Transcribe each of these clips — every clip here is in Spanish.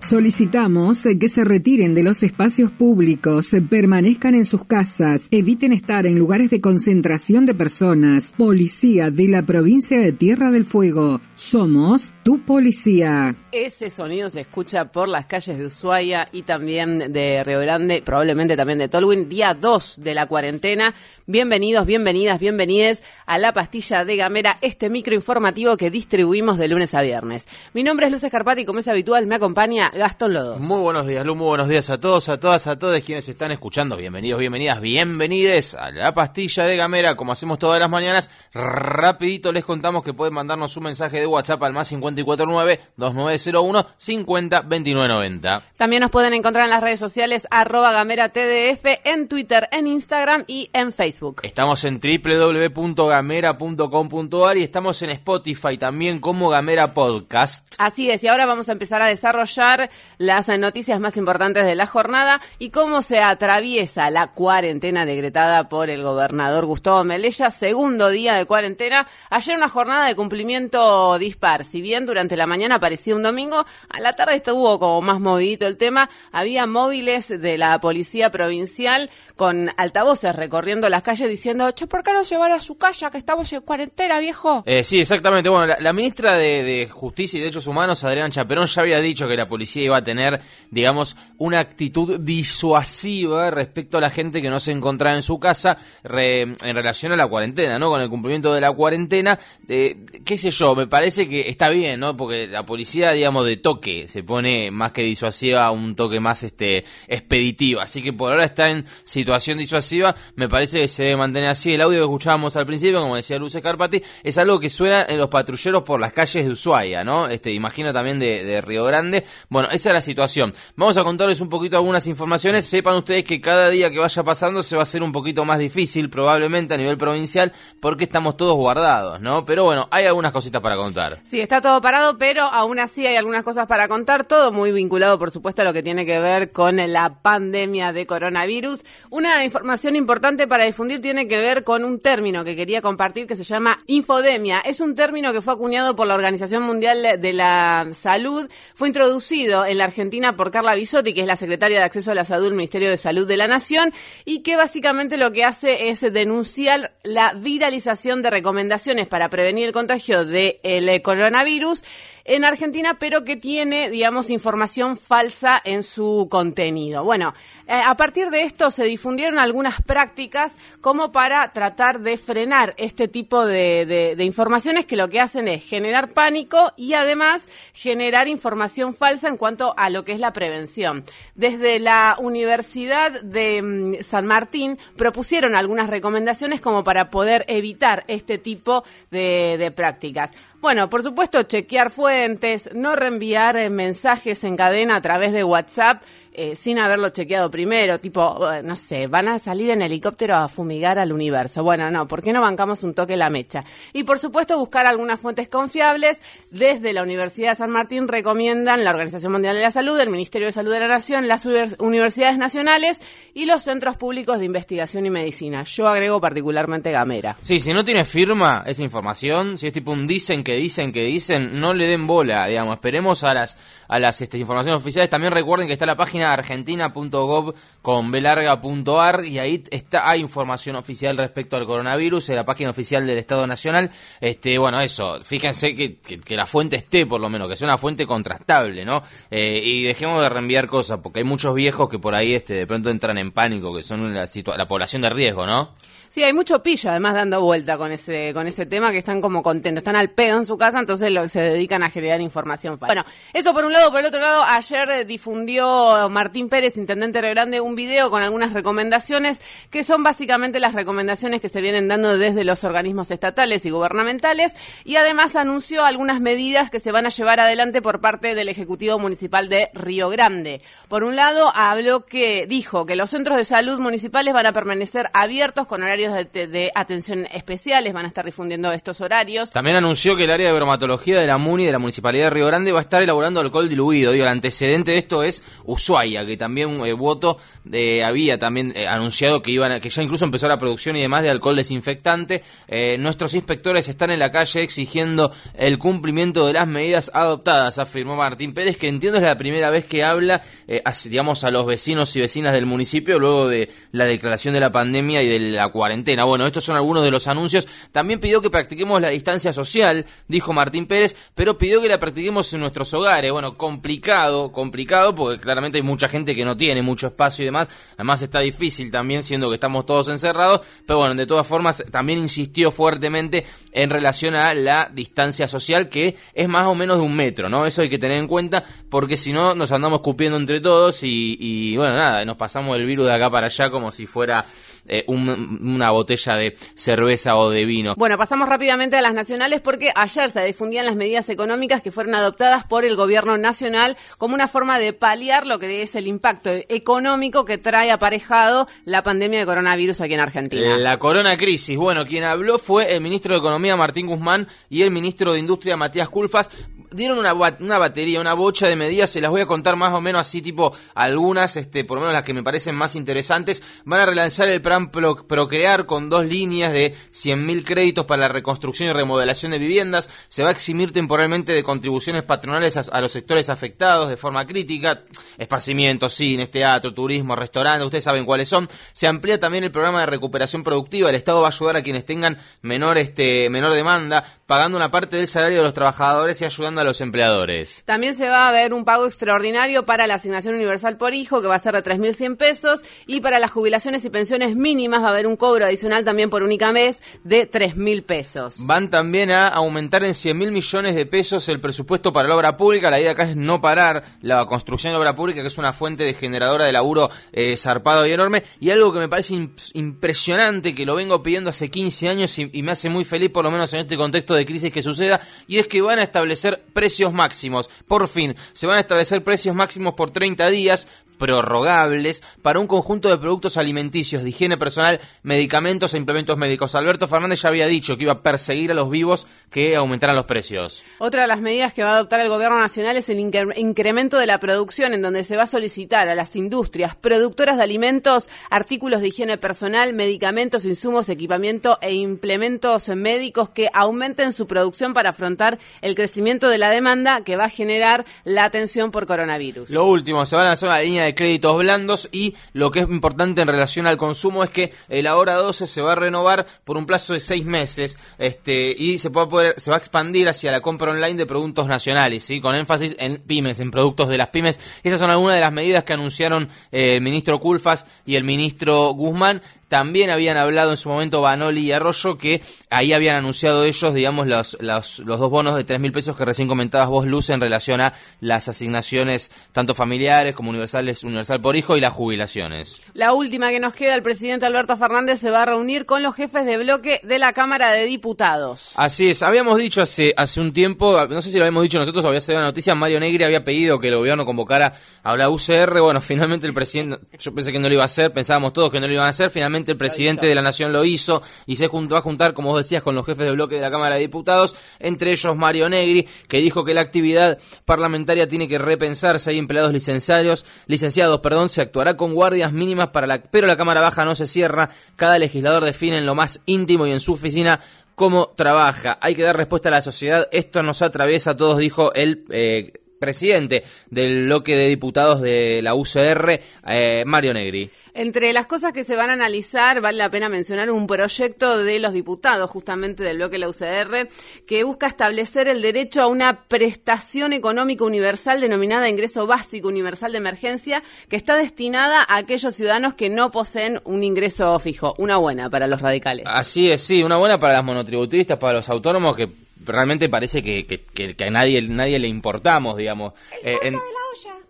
Solicitamos que se retiren de los espacios públicos, permanezcan en sus casas, eviten estar en lugares de concentración de personas. Policía de la provincia de Tierra del Fuego. Somos tu policía. Ese sonido se escucha por las calles de Ushuaia y también de Río Grande, probablemente también de Tolwyn, día 2 de la cuarentena. Bienvenidos, bienvenidas, bienvenides a La Pastilla de Gamera, este micro informativo que distribuimos de lunes a viernes. Mi nombre es Luz Escarpati y como es habitual me acompaña Gastón Lodos. Muy buenos días, Lu, muy buenos días a todos, a todas, a todos quienes están escuchando. Bienvenidos, bienvenidas, bienvenides a La Pastilla de Gamera, como hacemos todas las mañanas. Rapidito les contamos que pueden mandarnos un mensaje de WhatsApp al más 549-2901 502990. También nos pueden encontrar en las redes sociales arroba gamera TDF, en Twitter, en Instagram y en Facebook. Estamos en www.gamera.com.ar y estamos en Spotify también como Gamera Podcast. Así es, y ahora vamos a empezar a desarrollar las noticias más importantes de la jornada y cómo se atraviesa la cuarentena decretada por el gobernador Gustavo Melella, segundo día de cuarentena. Ayer una jornada de cumplimiento dispar. Si bien durante la mañana parecía un domingo, a la tarde estuvo como más movidito el tema. Había móviles de la policía provincial con altavoces recorriendo las calles diciendo, che, ¿por qué no llevar a su casa que estamos en cuarentena, viejo? Eh, sí, exactamente. Bueno, la, ministra de, de Justicia y Derechos Humanos, Adriana Chaperón, ya había dicho que la policía iba a tener, digamos, una actitud disuasiva respecto a la gente que no se encontraba en su casa re- en relación a la cuarentena, ¿no? Con el cumplimiento de la cuarentena, eh, qué sé yo, me parece que está bien, ¿no? Porque la policía, digamos, de toque se pone más que disuasiva un toque más este expeditivo. Así que por ahora está en situación disuasiva, me parece que se debe mantener así. El audio que escuchábamos al principio, como decía Luce Carpati, es algo que suena en los patrulleros por las calles de Ushuaia, ¿no? Este, imagino también de, de Río Grande. Bueno, esa es la situación. Vamos a contarles un poquito algunas informaciones. Sepan ustedes que cada día que vaya pasando se va a hacer un poquito más difícil, probablemente a nivel provincial, porque estamos todos guardados, ¿no? Pero bueno, hay algunas cositas para contar. Sí, está todo parado, pero aún así hay algunas cosas para contar, todo muy vinculado, por supuesto, a lo que tiene que ver con la pandemia de coronavirus. Una información importante para difundir tiene que ver con un término que quería compartir que se llama infodemia. Es un término que fue acuñado por la Organización Mundial de la Salud, fue introducido en la Argentina por Carla Bisotti, que es la secretaria de Acceso a la Salud del Ministerio de Salud de la Nación, y que básicamente lo que hace es denunciar la viralización de recomendaciones para prevenir el contagio del eh, coronavirus en Argentina, pero que tiene, digamos, información falsa en su contenido. Bueno, eh, a partir de esto se difundieron algunas prácticas como para tratar de frenar este tipo de, de- de informaciones que lo que hacen es generar pánico y además generar información falsa en cuanto a lo que es la prevención. Desde la Universidad de mm, San Martín propusieron algunas recomendaciones como para poder evitar este tipo de, de prácticas. Bueno, por supuesto, chequear fuentes, no reenviar eh, mensajes en cadena a través de WhatsApp eh, sin haberlo chequeado primero, tipo, eh, no sé, van a salir en helicóptero a fumigar al universo. Bueno, no, ¿por qué no bancamos un toque la mecha? Y por supuesto, buscar algunas fuentes confiables. Desde la Universidad de San Martín recomiendan la Organización Mundial de la Salud, el Ministerio de Salud de la Nación, las univers- universidades nacionales y los centros públicos de investigación y medicina. Yo agrego particularmente Gamera. Sí, si no tiene firma esa información, si es tipo un dicen que dicen que dicen, no le den bola, digamos. Esperemos a las a las este, informaciones oficiales. También recuerden que está la página argentina.gov con belarga.ar y ahí está hay información oficial respecto al coronavirus en la página oficial del Estado Nacional. Este, bueno, eso, fíjense que, que, que la fuente esté por lo menos, que sea una fuente contrastable, ¿no? Eh, y dejemos de reenviar cosas, porque hay muchos viejos que por ahí este de pronto entran en pánico, que son la, la población de riesgo, ¿no? Sí, hay mucho pillo además dando vuelta con ese con ese tema que están como contentos, están al pedo en su casa, entonces se dedican a generar información falsa. Bueno, eso por un lado, por el otro lado, ayer difundió Martín Pérez, intendente de Río Grande, un video con algunas recomendaciones que son básicamente las recomendaciones que se vienen dando desde los organismos estatales y gubernamentales y además anunció algunas medidas que se van a llevar adelante por parte del Ejecutivo Municipal de Río Grande. Por un lado, habló que dijo que los centros de salud municipales van a permanecer abiertos con horarios de, atención especiales, van a estar difundiendo estos horarios. También anunció que el área de bromatología de la MUNI de la Municipalidad de Río Grande va a estar elaborando alcohol diluido. Digo, el antecedente de esto es Ushuaia, que también eh, Voto eh, había también eh, anunciado que iban que ya incluso empezó la producción y demás de alcohol desinfectante. Eh, nuestros inspectores están en la calle exigiendo el cumplimiento de las medidas adoptadas, afirmó Martín Pérez, que entiendo es la primera vez que habla, eh, digamos, a los vecinos y vecinas del municipio luego de la declaración de la pandemia y de la cuarentena. Bueno, estos son algunos de los anuncios. También pidió que practiquemos la distancia social, dijo Martín Pérez, pero pidió que la practiquemos en nuestros hogares. Bueno, complicado, complicado, porque claramente hay mucha gente que no tiene mucho espacio y demás. Además está difícil también, siendo que estamos todos encerrados. Pero bueno, de todas formas, también insistió fuertemente en relación a la distancia social, que es más o menos de un metro, ¿no? Eso hay que tener en cuenta, porque si no, nos andamos cupiendo entre todos y, y, bueno, nada, nos pasamos el virus de acá para allá como si fuera eh, un- una botella de cerveza o de vino. Bueno, pasamos rápidamente a las nacionales porque ayer se difundían las medidas económicas que fueron adoptadas por el gobierno nacional como una forma de paliar lo que es el impacto económico que trae aparejado la pandemia de coronavirus aquí en Argentina. La corona crisis. Bueno, quien habló fue el ministro de Economía Martín Guzmán y el ministro de Industria Matías Culfas. Dieron una, una batería, una bocha de medidas, se las voy a contar más o menos así, tipo algunas, este, por lo menos las que me parecen más interesantes. Van a relanzar el plan Pro- Procrear con dos líneas de 100.000 créditos para la reconstrucción y remodelación de viviendas. Se va a eximir temporalmente de contribuciones patronales a, los sectores afectados de forma crítica. Esparcimientos, cines, teatro, turismo, restaurantes, ustedes saben cuáles son. Se amplía también el programa de recuperación productiva. El Estado va a ayudar a quienes tengan menor, este, menor demanda, pagando una parte del salario de los trabajadores y ayudando a los empleadores. También se va a ver un pago extraordinario para la asignación universal por hijo, que va a ser de 3.100 pesos, y para las jubilaciones y pensiones mínimas va a haber un cobro adicional también por única mes de 3.000 pesos. Van también a aumentar en 100 mil millones de pesos el presupuesto para la obra pública. La idea acá es no parar la construcción de obra pública, que es una fuente de generadora de laburo eh, zarpado y enorme. Y algo que me parece im- impresionante, que lo vengo pidiendo hace 15 años y, y me hace muy feliz, por lo menos en este contexto de crisis que suceda, y es que van a establecer precios máximos. Por fin, se van a establecer precios máximos por 30 días prorrogables para un conjunto de productos alimenticios, de higiene personal, medicamentos e implementos médicos. Alberto Fernández ya había dicho que iba a perseguir a los vivos que aumentaran los precios. Otra de las medidas que va a adoptar el gobierno nacional es el incre- incremento de la producción, en donde se va a solicitar a las industrias productoras de alimentos, artículos de higiene personal, medicamentos, insumos, equipamiento e implementos médicos que aumenten su producción para afrontar el crecimiento de la demanda que va a generar la atención por coronavirus. Lo último, se va a lanzar una línea de créditos blandos y lo que es importante en relación al consumo es que el ahora 12 se va a renovar por un plazo de seis meses este, y se, puede se va a expandir hacia la compra online de productos nacionales, ¿sí? con énfasis en pymes, en productos de las pymes. Esas son algunas de las medidas que anunciaron eh, el ministro Culfas y el ministro Guzmán. También habían hablado en su momento Banoli y Arroyo que ahí habían anunciado ellos, digamos, los, los, los dos bonos de tres mil pesos que recién comentabas vos, Luz, en relación a las asignaciones tanto familiares como universales, universal por hijo y las jubilaciones. La última que nos queda, el presidente Alberto Fernández se va a reunir con los jefes de bloque de la Cámara de Diputados. Así es, habíamos dicho hace, hace un tiempo, no sé si lo habíamos dicho nosotros o había salido la noticia, Mario Negri había pedido que el gobierno convocara a la UCR, bueno, finalmente el presidente, yo pensé que no lo iba a hacer, pensábamos todos que no lo iban a hacer, finalmente el presidente de la Nación lo hizo y se juntó a juntar, como vos decías, con los jefes de bloque de la Cámara de Diputados, entre ellos Mario Negri, que dijo que la actividad parlamentaria tiene que repensarse, hay empleados licenciados, licenciados, perdón, se actuará con guardias mínimas para la, pero la Cámara Baja no se cierra, cada legislador define en lo más íntimo y en su oficina cómo trabaja. Hay que dar respuesta a la sociedad. Esto nos atraviesa a todos, dijo el eh, presidente del bloque de diputados de la UCR, eh, Mario Negri. Entre las cosas que se van a analizar, vale la pena mencionar un proyecto de los diputados, justamente del bloque de la UCR, que busca establecer el derecho a una prestación económica universal denominada ingreso básico universal de emergencia, que está destinada a aquellos ciudadanos que no poseen un ingreso fijo. Una buena para los radicales. Así es, sí, una buena para las monotributistas, para los autónomos que realmente parece que, que, que- a nadie, nadie le importamos, digamos. Eh, en-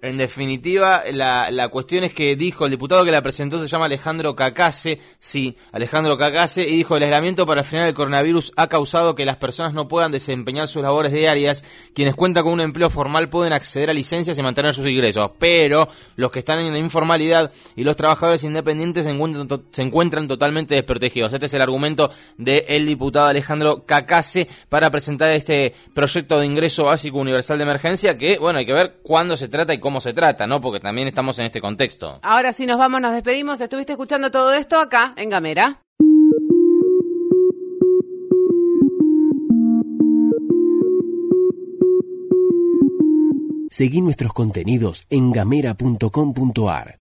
En definitiva, la, la cuestión es que dijo el diputado que la presentó se llama Alejandro Cacase, sí, Alejandro Cacase, y dijo el aislamiento para frenar el coronavirus ha causado que las personas no puedan desempeñar sus labores diarias. Quienes cuentan con un empleo formal pueden acceder a licencias y mantener sus ingresos, pero los que están en la informalidad y los trabajadores independientes se encuentran, se encuentran totalmente desprotegidos. Este es el argumento del diputado Alejandro Cacase para presentar este proyecto de ingreso básico universal de emergencia que, bueno, hay que ver cuándo se trata y cómo se trata, ¿no? Porque también estamos en este contexto. Ahora sí nos vamos, nos despedimos. Estuviste escuchando todo esto acá en Gamera. Seguí nuestros contenidos en gamera.com.ar.